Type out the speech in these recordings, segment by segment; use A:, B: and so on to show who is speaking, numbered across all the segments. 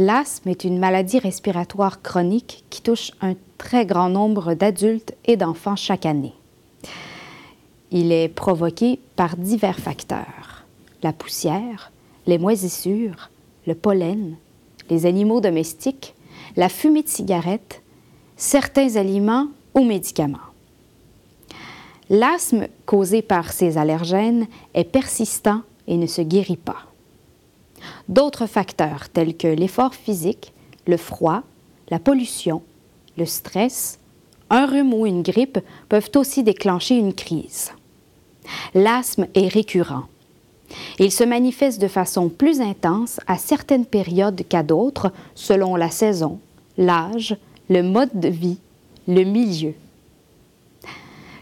A: L'asthme est une maladie respiratoire chronique qui touche un très grand nombre d'adultes et d'enfants chaque année. Il est provoqué par divers facteurs. La poussière, les moisissures, le pollen, les animaux domestiques, la fumée de cigarettes, certains aliments ou médicaments. L'asthme causé par ces allergènes est persistant et ne se guérit pas. D'autres facteurs tels que l'effort physique, le froid, la pollution, le stress, un rhume ou une grippe peuvent aussi déclencher une crise. L'asthme est récurrent. Il se manifeste de façon plus intense à certaines périodes qu'à d'autres selon la saison, l'âge, le mode de vie, le milieu.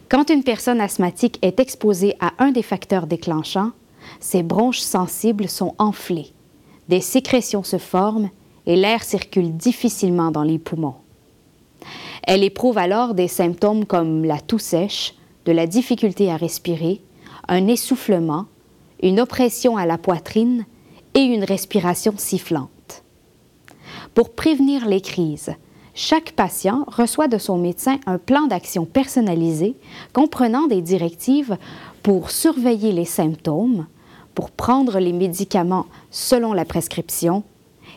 A: Quand une personne asthmatique est exposée à un des facteurs déclenchants, ses bronches sensibles sont enflées, des sécrétions se forment et l'air circule difficilement dans les poumons. Elle éprouve alors des symptômes comme la toux sèche, de la difficulté à respirer, un essoufflement, une oppression à la poitrine et une respiration sifflante. Pour prévenir les crises, chaque patient reçoit de son médecin un plan d'action personnalisé comprenant des directives pour surveiller les symptômes, pour prendre les médicaments selon la prescription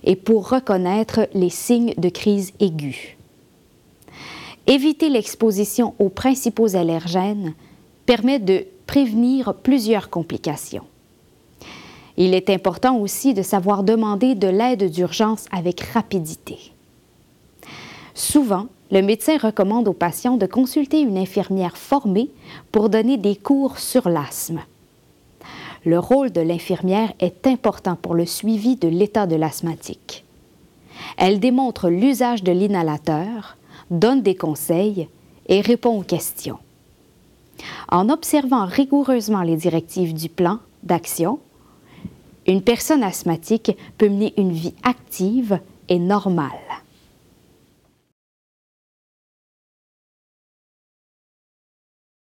A: et pour reconnaître les signes de crise aiguë. Éviter l'exposition aux principaux allergènes permet de prévenir plusieurs complications. Il est important aussi de savoir demander de l'aide d'urgence avec rapidité. Souvent, le médecin recommande aux patients de consulter une infirmière formée pour donner des cours sur l'asthme. Le rôle de l'infirmière est important pour le suivi de l'état de l'asthmatique. Elle démontre l'usage de l'inhalateur, donne des conseils et répond aux questions. En observant rigoureusement les directives du plan d'action, une personne asthmatique peut mener une vie active et normale.